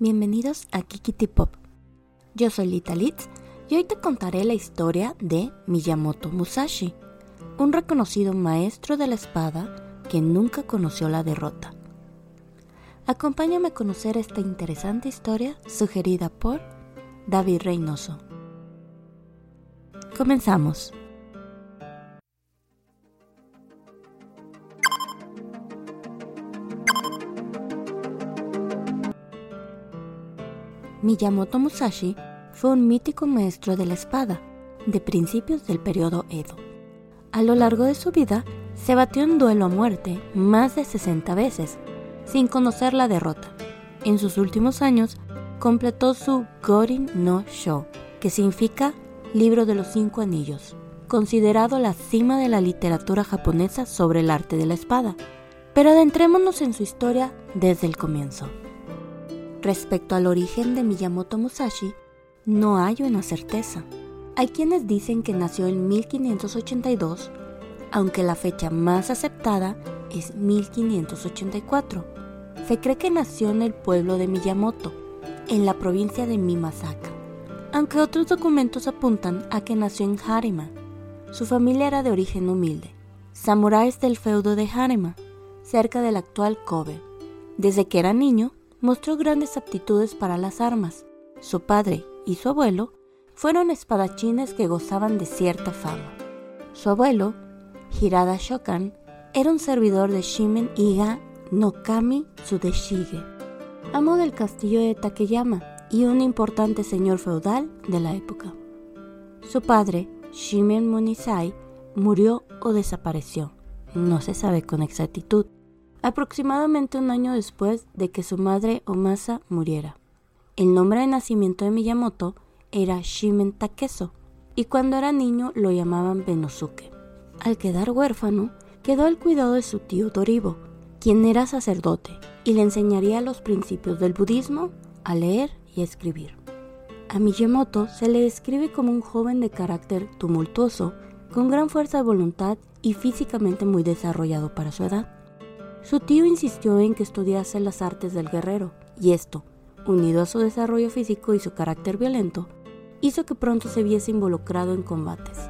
Bienvenidos a Kikiti Pop. Yo soy Lita Litz y hoy te contaré la historia de Miyamoto Musashi, un reconocido maestro de la espada que nunca conoció la derrota. Acompáñame a conocer esta interesante historia sugerida por David Reynoso. Comenzamos. Miyamoto Musashi fue un mítico maestro de la espada de principios del periodo Edo. A lo largo de su vida, se batió en duelo a muerte más de 60 veces, sin conocer la derrota. En sus últimos años, completó su Gorin no Sho, que significa Libro de los Cinco Anillos, considerado la cima de la literatura japonesa sobre el arte de la espada. Pero adentrémonos en su historia desde el comienzo. Respecto al origen de Miyamoto Musashi, no hay una certeza. Hay quienes dicen que nació en 1582, aunque la fecha más aceptada es 1584. Se cree que nació en el pueblo de Miyamoto, en la provincia de Mimasaka, aunque otros documentos apuntan a que nació en Harima. Su familia era de origen humilde, samuráis del feudo de Harima, cerca del actual Kobe. Desde que era niño, mostró grandes aptitudes para las armas. Su padre y su abuelo fueron espadachines que gozaban de cierta fama. Su abuelo, Hirada Shokan, era un servidor de Shimen Iga no Kami Tsudeshige, amo del castillo de Takeyama y un importante señor feudal de la época. Su padre, Shimen Monisai, murió o desapareció. No se sabe con exactitud aproximadamente un año después de que su madre Omasa muriera. El nombre de nacimiento de Miyamoto era Shimen Takeso, y cuando era niño lo llamaban Benosuke. Al quedar huérfano, quedó al cuidado de su tío Doribo, quien era sacerdote y le enseñaría los principios del budismo, a leer y a escribir. A Miyamoto se le describe como un joven de carácter tumultuoso, con gran fuerza de voluntad y físicamente muy desarrollado para su edad. Su tío insistió en que estudiase las artes del guerrero, y esto, unido a su desarrollo físico y su carácter violento, hizo que pronto se viese involucrado en combates.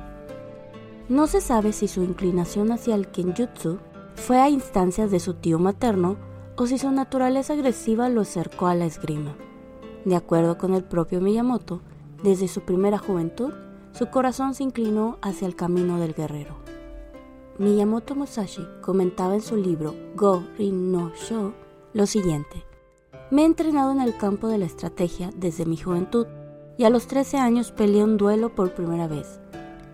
No se sabe si su inclinación hacia el kenjutsu fue a instancias de su tío materno o si su naturaleza agresiva lo acercó a la esgrima. De acuerdo con el propio Miyamoto, desde su primera juventud, su corazón se inclinó hacia el camino del guerrero. Miyamoto Musashi comentaba en su libro Go Rin no Sho lo siguiente. Me he entrenado en el campo de la estrategia desde mi juventud y a los 13 años peleé un duelo por primera vez.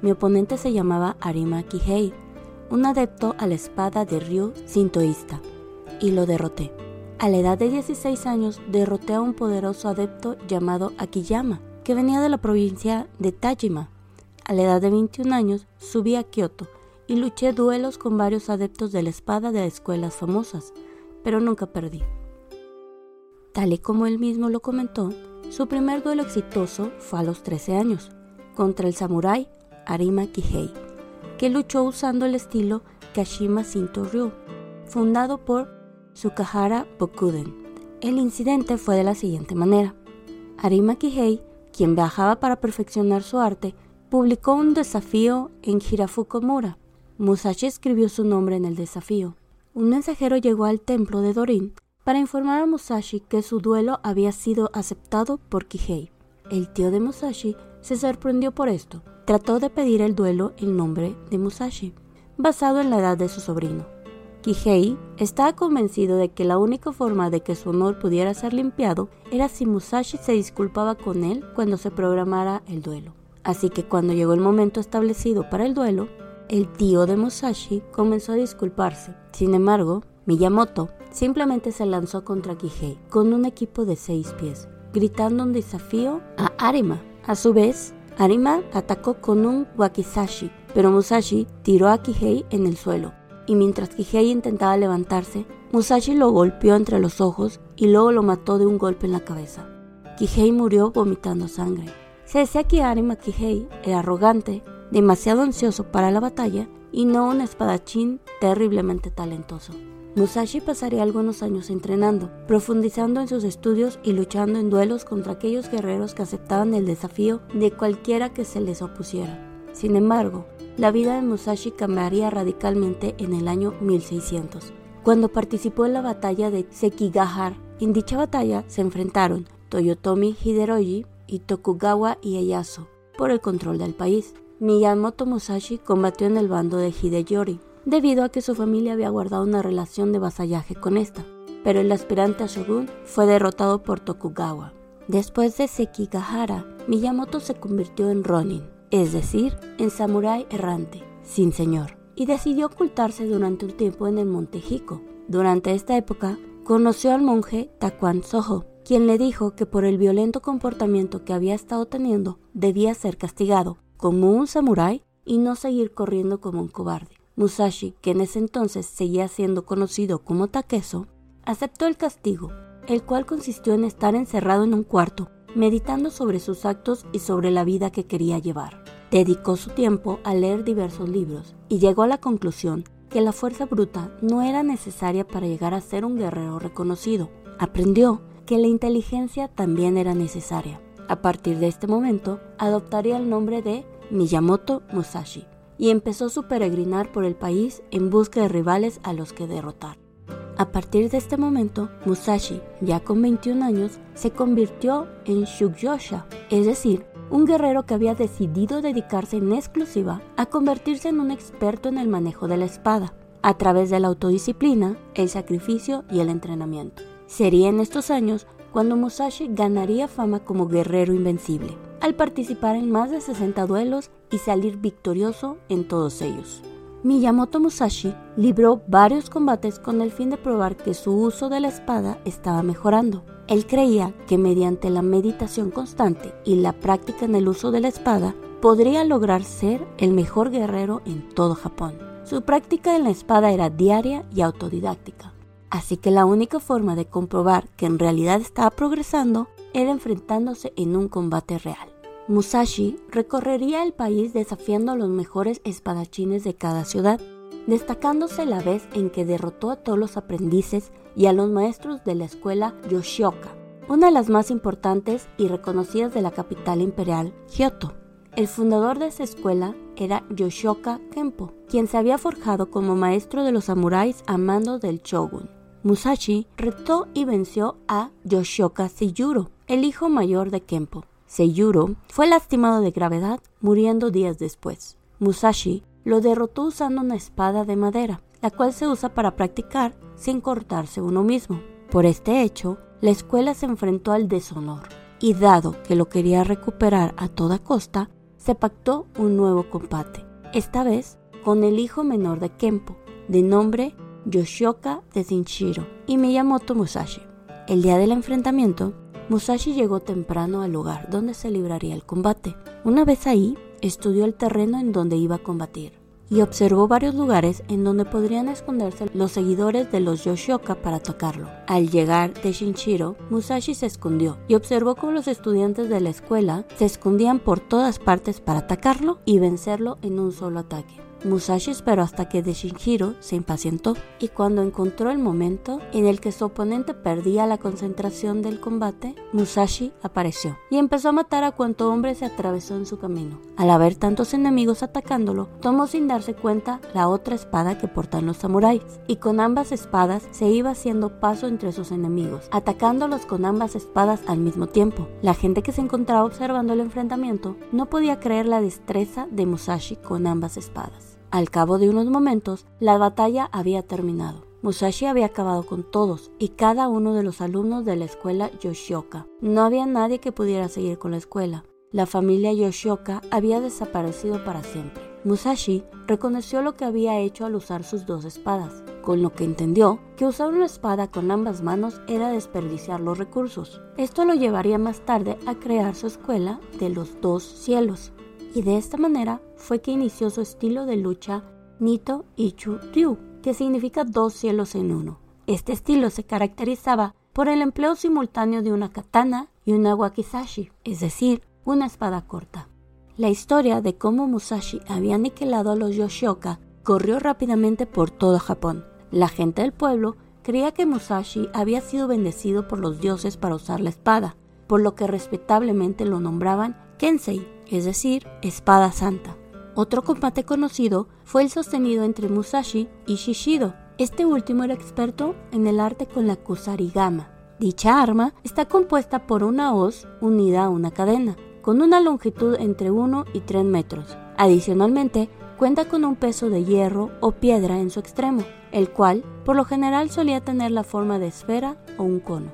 Mi oponente se llamaba Arima Kihei, un adepto a la espada de Ryu sintoísta, y lo derroté. A la edad de 16 años derroté a un poderoso adepto llamado Akiyama, que venía de la provincia de Tajima. A la edad de 21 años subí a Kioto y luché duelos con varios adeptos de la espada de escuelas famosas, pero nunca perdí. Tal y como él mismo lo comentó, su primer duelo exitoso fue a los 13 años, contra el samurái Arima Kihei, que luchó usando el estilo Kashima Shinto Ryu, fundado por Tsukahara Bokuden. El incidente fue de la siguiente manera. Arima Kihei, quien viajaba para perfeccionar su arte, publicó un desafío en Hirafukumura, Musashi escribió su nombre en el desafío. Un mensajero llegó al templo de Dorin para informar a Musashi que su duelo había sido aceptado por Kihei. El tío de Musashi se sorprendió por esto. Trató de pedir el duelo en nombre de Musashi, basado en la edad de su sobrino. Kihei estaba convencido de que la única forma de que su honor pudiera ser limpiado era si Musashi se disculpaba con él cuando se programara el duelo. Así que cuando llegó el momento establecido para el duelo, el tío de Musashi comenzó a disculparse. Sin embargo, Miyamoto simplemente se lanzó contra Kihei con un equipo de seis pies, gritando un desafío a Arima. A su vez, Arima atacó con un wakizashi, pero Musashi tiró a Kihei en el suelo, y mientras Kihei intentaba levantarse, Musashi lo golpeó entre los ojos y luego lo mató de un golpe en la cabeza. Kihei murió vomitando sangre. Se decía que Arima Kihei era arrogante demasiado ansioso para la batalla y no un espadachín terriblemente talentoso. Musashi pasaría algunos años entrenando, profundizando en sus estudios y luchando en duelos contra aquellos guerreros que aceptaban el desafío de cualquiera que se les opusiera. Sin embargo, la vida de Musashi cambiaría radicalmente en el año 1600, cuando participó en la batalla de Sekigahara. En dicha batalla se enfrentaron Toyotomi Hideroji y Tokugawa Ieyasu por el control del país. Miyamoto Musashi combatió en el bando de Hideyori, debido a que su familia había guardado una relación de vasallaje con esta, pero el aspirante a shogun fue derrotado por Tokugawa. Después de Sekigahara, Miyamoto se convirtió en Ronin, es decir, en samurái errante, sin señor, y decidió ocultarse durante un tiempo en el Monte Hiko. Durante esta época, conoció al monje Takuan Soho, quien le dijo que por el violento comportamiento que había estado teniendo debía ser castigado como un samurái y no seguir corriendo como un cobarde. Musashi, que en ese entonces seguía siendo conocido como Takeso, aceptó el castigo, el cual consistió en estar encerrado en un cuarto, meditando sobre sus actos y sobre la vida que quería llevar. Dedicó su tiempo a leer diversos libros y llegó a la conclusión que la fuerza bruta no era necesaria para llegar a ser un guerrero reconocido. Aprendió que la inteligencia también era necesaria. A partir de este momento, adoptaría el nombre de Miyamoto Musashi y empezó su peregrinar por el país en busca de rivales a los que derrotar. A partir de este momento, Musashi, ya con 21 años, se convirtió en Shugyosha, es decir, un guerrero que había decidido dedicarse en exclusiva a convertirse en un experto en el manejo de la espada, a través de la autodisciplina, el sacrificio y el entrenamiento. Sería en estos años cuando Musashi ganaría fama como guerrero invencible al participar en más de 60 duelos y salir victorioso en todos ellos. Miyamoto Musashi libró varios combates con el fin de probar que su uso de la espada estaba mejorando. Él creía que mediante la meditación constante y la práctica en el uso de la espada, podría lograr ser el mejor guerrero en todo Japón. Su práctica en la espada era diaria y autodidáctica, así que la única forma de comprobar que en realidad estaba progresando era enfrentándose en un combate real. Musashi recorrería el país desafiando a los mejores espadachines de cada ciudad, destacándose la vez en que derrotó a todos los aprendices y a los maestros de la escuela Yoshioka, una de las más importantes y reconocidas de la capital imperial, Kyoto. El fundador de esa escuela era Yoshioka Kempo, quien se había forjado como maestro de los samuráis a mando del shogun. Musashi retó y venció a Yoshioka Seiyuro, el hijo mayor de Kempo, Seiyuro fue lastimado de gravedad, muriendo días después. Musashi lo derrotó usando una espada de madera, la cual se usa para practicar sin cortarse uno mismo. Por este hecho, la escuela se enfrentó al deshonor, y dado que lo quería recuperar a toda costa, se pactó un nuevo combate, esta vez con el hijo menor de Kempo, de nombre Yoshioka de Shinshiro y Miyamoto Musashi. El día del enfrentamiento, Musashi llegó temprano al lugar donde se libraría el combate. Una vez ahí, estudió el terreno en donde iba a combatir y observó varios lugares en donde podrían esconderse los seguidores de los Yoshioka para atacarlo. Al llegar de Shinshiro, Musashi se escondió y observó cómo los estudiantes de la escuela se escondían por todas partes para atacarlo y vencerlo en un solo ataque. Musashi esperó hasta que Deshinjiro se impacientó y cuando encontró el momento en el que su oponente perdía la concentración del combate, Musashi apareció y empezó a matar a cuanto hombre se atravesó en su camino. Al haber tantos enemigos atacándolo, tomó sin darse cuenta la otra espada que portan los samuráis y con ambas espadas se iba haciendo paso entre sus enemigos, atacándolos con ambas espadas al mismo tiempo. La gente que se encontraba observando el enfrentamiento no podía creer la destreza de Musashi con ambas espadas. Al cabo de unos momentos, la batalla había terminado. Musashi había acabado con todos y cada uno de los alumnos de la escuela Yoshioka. No había nadie que pudiera seguir con la escuela. La familia Yoshioka había desaparecido para siempre. Musashi reconoció lo que había hecho al usar sus dos espadas, con lo que entendió que usar una espada con ambas manos era desperdiciar los recursos. Esto lo llevaría más tarde a crear su escuela de los dos cielos, y de esta manera fue que inició su estilo de lucha Nito Ichu Ryu, que significa dos cielos en uno. Este estilo se caracterizaba por el empleo simultáneo de una katana y una wakizashi, es decir, una espada corta. La historia de cómo Musashi había aniquilado a los Yoshioka corrió rápidamente por todo Japón. La gente del pueblo creía que Musashi había sido bendecido por los dioses para usar la espada, por lo que respetablemente lo nombraban Kensei, es decir, espada santa. Otro combate conocido fue el sostenido entre Musashi y Shishido. Este último era experto en el arte con la kusarigama. Dicha arma está compuesta por una hoz unida a una cadena, con una longitud entre 1 y 3 metros. Adicionalmente, cuenta con un peso de hierro o piedra en su extremo, el cual por lo general solía tener la forma de esfera o un cono.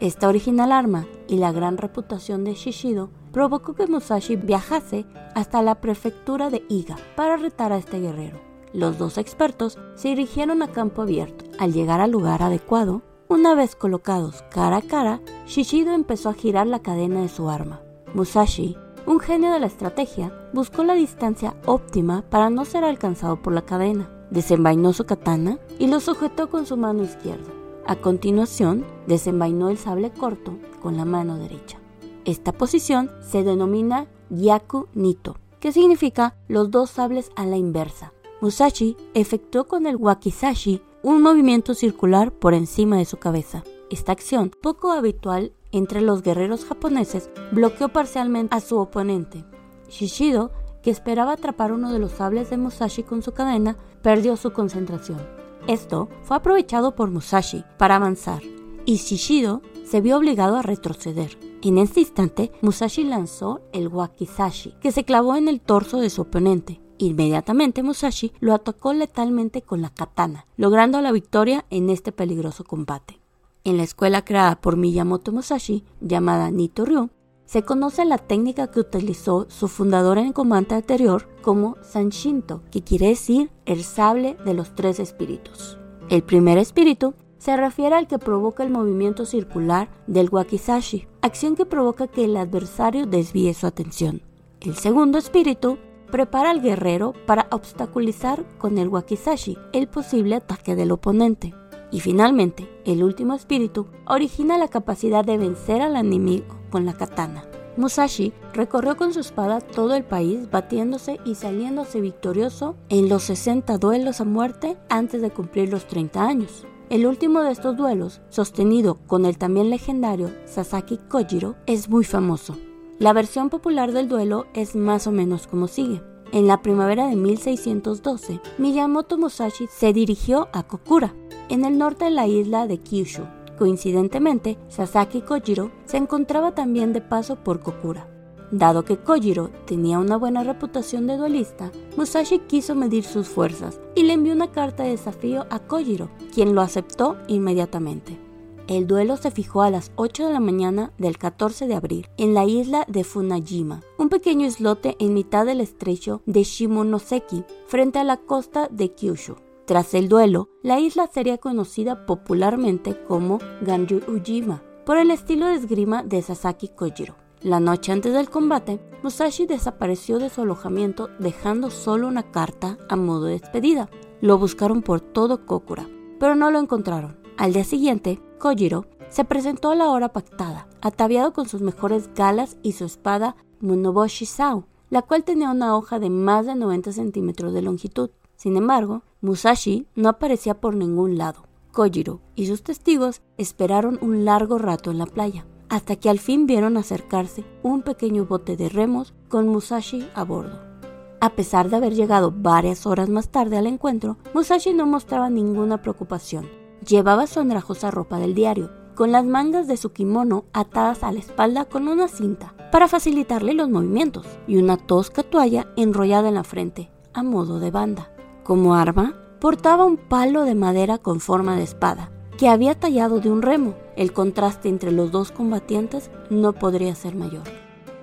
Esta original arma y la gran reputación de Shishido provocó que Musashi viajase hasta la prefectura de Iga para retar a este guerrero. Los dos expertos se dirigieron a campo abierto. Al llegar al lugar adecuado, una vez colocados cara a cara, Shishido empezó a girar la cadena de su arma. Musashi, un genio de la estrategia, buscó la distancia óptima para no ser alcanzado por la cadena. Desenvainó su katana y lo sujetó con su mano izquierda. A continuación, desenvainó el sable corto con la mano derecha. Esta posición se denomina Yaku Nito, que significa los dos sables a la inversa. Musashi efectuó con el wakizashi un movimiento circular por encima de su cabeza. Esta acción, poco habitual entre los guerreros japoneses, bloqueó parcialmente a su oponente. Shishido, que esperaba atrapar uno de los sables de Musashi con su cadena, perdió su concentración. Esto fue aprovechado por Musashi para avanzar, y Shishido se vio obligado a retroceder. En este instante, Musashi lanzó el wakizashi, que se clavó en el torso de su oponente. Inmediatamente Musashi lo atacó letalmente con la katana, logrando la victoria en este peligroso combate. En la escuela creada por Miyamoto Musashi, llamada Nito Ryu, se conoce la técnica que utilizó su fundador en el combate anterior como Sanshinto, que quiere decir el sable de los tres espíritus. El primer espíritu se refiere al que provoca el movimiento circular del wakizashi, acción que provoca que el adversario desvíe su atención. El segundo espíritu prepara al guerrero para obstaculizar con el wakizashi el posible ataque del oponente. Y finalmente, el último espíritu origina la capacidad de vencer al enemigo con la katana. Musashi recorrió con su espada todo el país batiéndose y saliéndose victorioso en los 60 duelos a muerte antes de cumplir los 30 años. El último de estos duelos, sostenido con el también legendario Sasaki Kojiro, es muy famoso. La versión popular del duelo es más o menos como sigue. En la primavera de 1612, Miyamoto Musashi se dirigió a Kokura, en el norte de la isla de Kyushu. Coincidentemente, Sasaki Kojiro se encontraba también de paso por Kokura. Dado que Kojiro tenía una buena reputación de duelista, Musashi quiso medir sus fuerzas y le envió una carta de desafío a Kojiro, quien lo aceptó inmediatamente. El duelo se fijó a las 8 de la mañana del 14 de abril en la isla de Funajima, un pequeño islote en mitad del estrecho de Shimonoseki, frente a la costa de Kyushu. Tras el duelo, la isla sería conocida popularmente como Ganju Ujima, por el estilo de esgrima de Sasaki Kojiro. La noche antes del combate, Musashi desapareció de su alojamiento dejando solo una carta a modo de despedida. Lo buscaron por todo Kokura, pero no lo encontraron. Al día siguiente, Kojiro se presentó a la hora pactada, ataviado con sus mejores galas y su espada Munoboshi Sao, la cual tenía una hoja de más de 90 centímetros de longitud. Sin embargo, Musashi no aparecía por ningún lado. Kojiro y sus testigos esperaron un largo rato en la playa hasta que al fin vieron acercarse un pequeño bote de remos con Musashi a bordo. A pesar de haber llegado varias horas más tarde al encuentro, Musashi no mostraba ninguna preocupación. Llevaba su andrajosa ropa del diario, con las mangas de su kimono atadas a la espalda con una cinta para facilitarle los movimientos y una tosca toalla enrollada en la frente, a modo de banda. Como arma, portaba un palo de madera con forma de espada, que había tallado de un remo. El contraste entre los dos combatientes no podría ser mayor.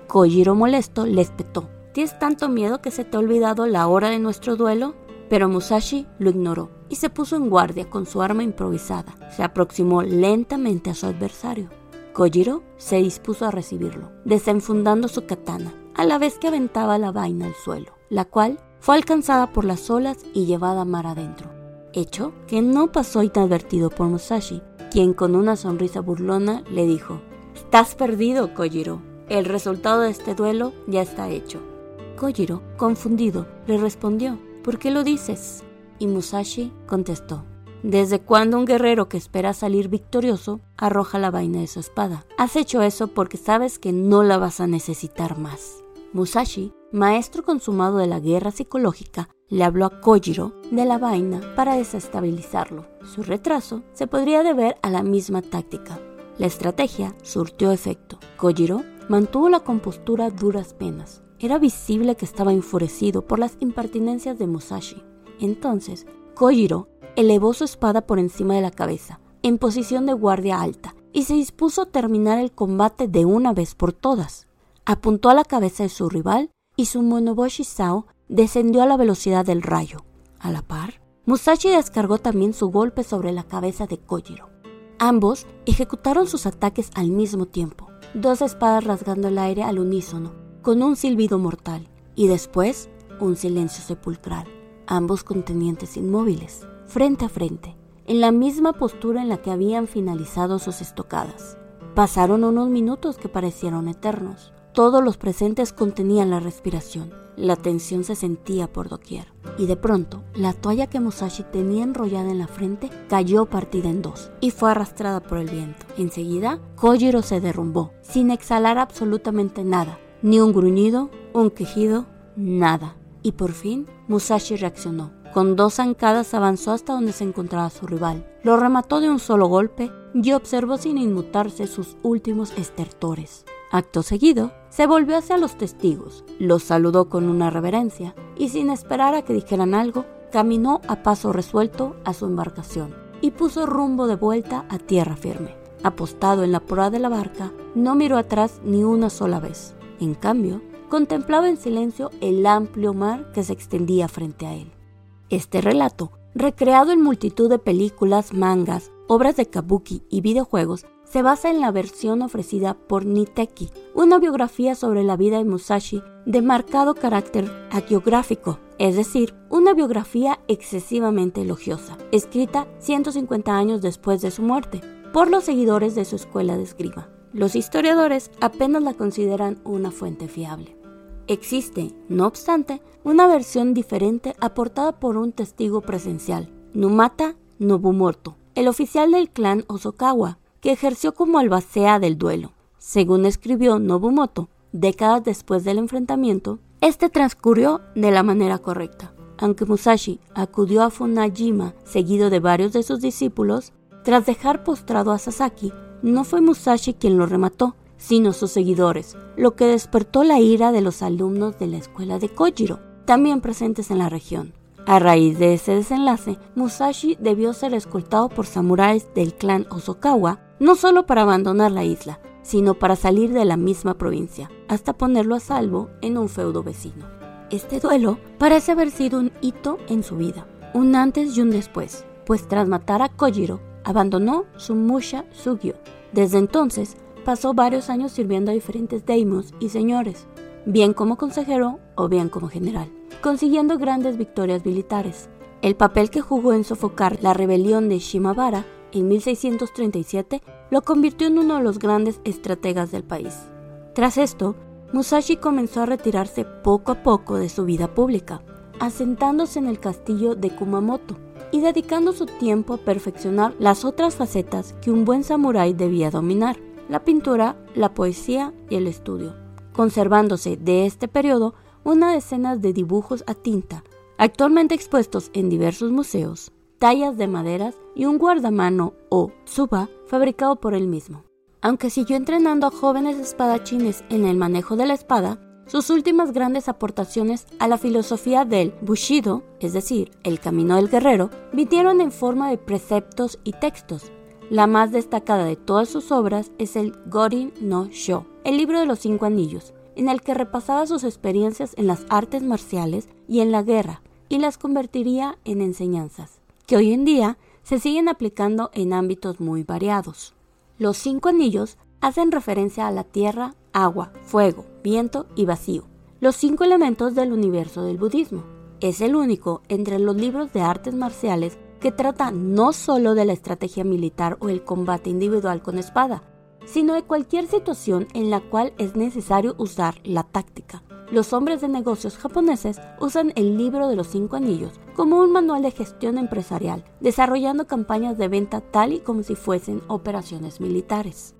Kojiro molesto le espetó. ¿Tienes tanto miedo que se te ha olvidado la hora de nuestro duelo? Pero Musashi lo ignoró y se puso en guardia con su arma improvisada. Se aproximó lentamente a su adversario. Kojiro se dispuso a recibirlo, desenfundando su katana, a la vez que aventaba la vaina al suelo, la cual fue alcanzada por las olas y llevada mar adentro hecho que no pasó inadvertido por Musashi, quien con una sonrisa burlona le dijo, Estás perdido, Kojiro. El resultado de este duelo ya está hecho. Kojiro, confundido, le respondió, ¿por qué lo dices? Y Musashi contestó, ¿Desde cuándo un guerrero que espera salir victorioso arroja la vaina de su espada? Has hecho eso porque sabes que no la vas a necesitar más. Musashi, maestro consumado de la guerra psicológica, le habló a Kojiro de la vaina para desestabilizarlo. Su retraso se podría deber a la misma táctica. La estrategia surtió efecto. Kojiro mantuvo la compostura a duras penas. Era visible que estaba enfurecido por las impertinencias de Musashi. Entonces, Kojiro elevó su espada por encima de la cabeza, en posición de guardia alta, y se dispuso a terminar el combate de una vez por todas. Apuntó a la cabeza de su rival y su Monoboshi Sao descendió a la velocidad del rayo. A la par, Musashi descargó también su golpe sobre la cabeza de Kojiro. Ambos ejecutaron sus ataques al mismo tiempo, dos espadas rasgando el aire al unísono, con un silbido mortal, y después un silencio sepulcral, ambos contenientes inmóviles frente a frente, en la misma postura en la que habían finalizado sus estocadas. Pasaron unos minutos que parecieron eternos. Todos los presentes contenían la respiración. La tensión se sentía por doquier. Y de pronto, la toalla que Musashi tenía enrollada en la frente cayó partida en dos y fue arrastrada por el viento. Enseguida, Kojiro se derrumbó, sin exhalar absolutamente nada. Ni un gruñido, un quejido, nada. Y por fin, Musashi reaccionó. Con dos zancadas avanzó hasta donde se encontraba su rival. Lo remató de un solo golpe y observó sin inmutarse sus últimos estertores. Acto seguido, se volvió hacia los testigos, los saludó con una reverencia y sin esperar a que dijeran algo, caminó a paso resuelto a su embarcación y puso rumbo de vuelta a tierra firme. Apostado en la proa de la barca, no miró atrás ni una sola vez. En cambio, contemplaba en silencio el amplio mar que se extendía frente a él. Este relato, recreado en multitud de películas, mangas, obras de kabuki y videojuegos, se basa en la versión ofrecida por Niteki, una biografía sobre la vida de Musashi de marcado carácter hagiográfico, es decir, una biografía excesivamente elogiosa, escrita 150 años después de su muerte, por los seguidores de su escuela de esgrima. Los historiadores apenas la consideran una fuente fiable. Existe, no obstante, una versión diferente aportada por un testigo presencial, Numata Nobumoto, el oficial del clan Osokawa, que ejerció como albacea del duelo. Según escribió Nobumoto, décadas después del enfrentamiento, este transcurrió de la manera correcta. Aunque Musashi acudió a Funajima seguido de varios de sus discípulos, tras dejar postrado a Sasaki, no fue Musashi quien lo remató, sino sus seguidores, lo que despertó la ira de los alumnos de la escuela de Kojiro, también presentes en la región. A raíz de ese desenlace, Musashi debió ser escoltado por samuráis del clan Osokawa, no solo para abandonar la isla, sino para salir de la misma provincia, hasta ponerlo a salvo en un feudo vecino. Este duelo parece haber sido un hito en su vida, un antes y un después, pues tras matar a Kojiro, abandonó su Musha Sugyo. Desde entonces, pasó varios años sirviendo a diferentes daimos y señores, bien como consejero o bien como general, consiguiendo grandes victorias militares. El papel que jugó en sofocar la rebelión de Shimabara en 1637 lo convirtió en uno de los grandes estrategas del país. Tras esto, Musashi comenzó a retirarse poco a poco de su vida pública, asentándose en el castillo de Kumamoto y dedicando su tiempo a perfeccionar las otras facetas que un buen samurái debía dominar la pintura, la poesía y el estudio, conservándose de este periodo una decena de dibujos a tinta, actualmente expuestos en diversos museos, tallas de maderas y un guardamano o tsuba fabricado por él mismo. Aunque siguió entrenando a jóvenes espadachines en el manejo de la espada, sus últimas grandes aportaciones a la filosofía del Bushido, es decir, el camino del guerrero, vinieron en forma de preceptos y textos, la más destacada de todas sus obras es el Gorin no Sho, el libro de los cinco anillos, en el que repasaba sus experiencias en las artes marciales y en la guerra, y las convertiría en enseñanzas, que hoy en día se siguen aplicando en ámbitos muy variados. Los cinco anillos hacen referencia a la tierra, agua, fuego, viento y vacío, los cinco elementos del universo del budismo. Es el único entre los libros de artes marciales que trata no solo de la estrategia militar o el combate individual con espada, sino de cualquier situación en la cual es necesario usar la táctica. Los hombres de negocios japoneses usan el libro de los cinco anillos como un manual de gestión empresarial, desarrollando campañas de venta tal y como si fuesen operaciones militares.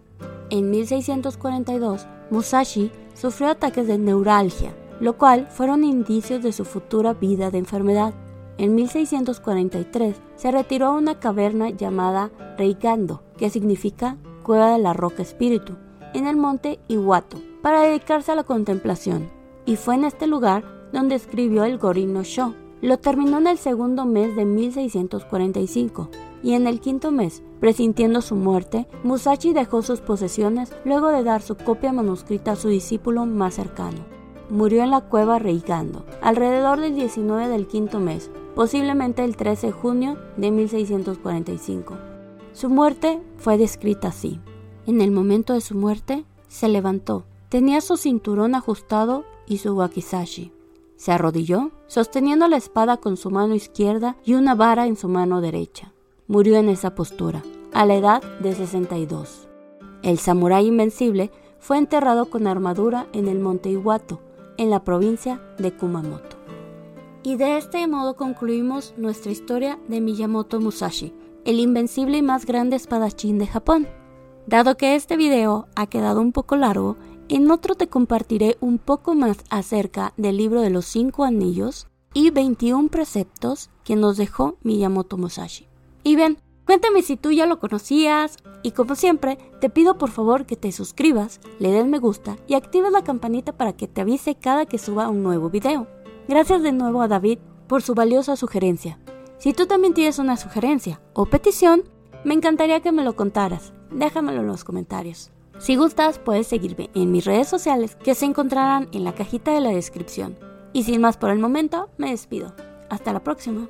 En 1642, Musashi sufrió ataques de neuralgia, lo cual fueron indicios de su futura vida de enfermedad. En 1643 se retiró a una caverna llamada Reikando, que significa Cueva de la Roca Espíritu, en el monte Iwato, para dedicarse a la contemplación y fue en este lugar donde escribió el Gorino Sho. Lo terminó en el segundo mes de 1645 y en el quinto mes, presintiendo su muerte, Musashi dejó sus posesiones luego de dar su copia manuscrita a su discípulo más cercano. Murió en la cueva Reigando, alrededor del 19 del quinto mes, posiblemente el 13 de junio de 1645. Su muerte fue descrita así. En el momento de su muerte, se levantó, tenía su cinturón ajustado y su wakizashi. Se arrodilló, sosteniendo la espada con su mano izquierda y una vara en su mano derecha. Murió en esa postura, a la edad de 62. El samurái invencible fue enterrado con armadura en el monte Iwato, en la provincia de Kumamoto. Y de este modo concluimos nuestra historia de Miyamoto Musashi, el invencible y más grande espadachín de Japón. Dado que este video ha quedado un poco largo, en otro te compartiré un poco más acerca del libro de los cinco anillos y 21 preceptos que nos dejó Miyamoto Musashi. Y bien, cuéntame si tú ya lo conocías y como siempre te pido por favor que te suscribas, le des me gusta y actives la campanita para que te avise cada que suba un nuevo video. Gracias de nuevo a David por su valiosa sugerencia. Si tú también tienes una sugerencia o petición, me encantaría que me lo contaras. Déjamelo en los comentarios. Si gustas, puedes seguirme en mis redes sociales que se encontrarán en la cajita de la descripción. Y sin más por el momento, me despido. Hasta la próxima.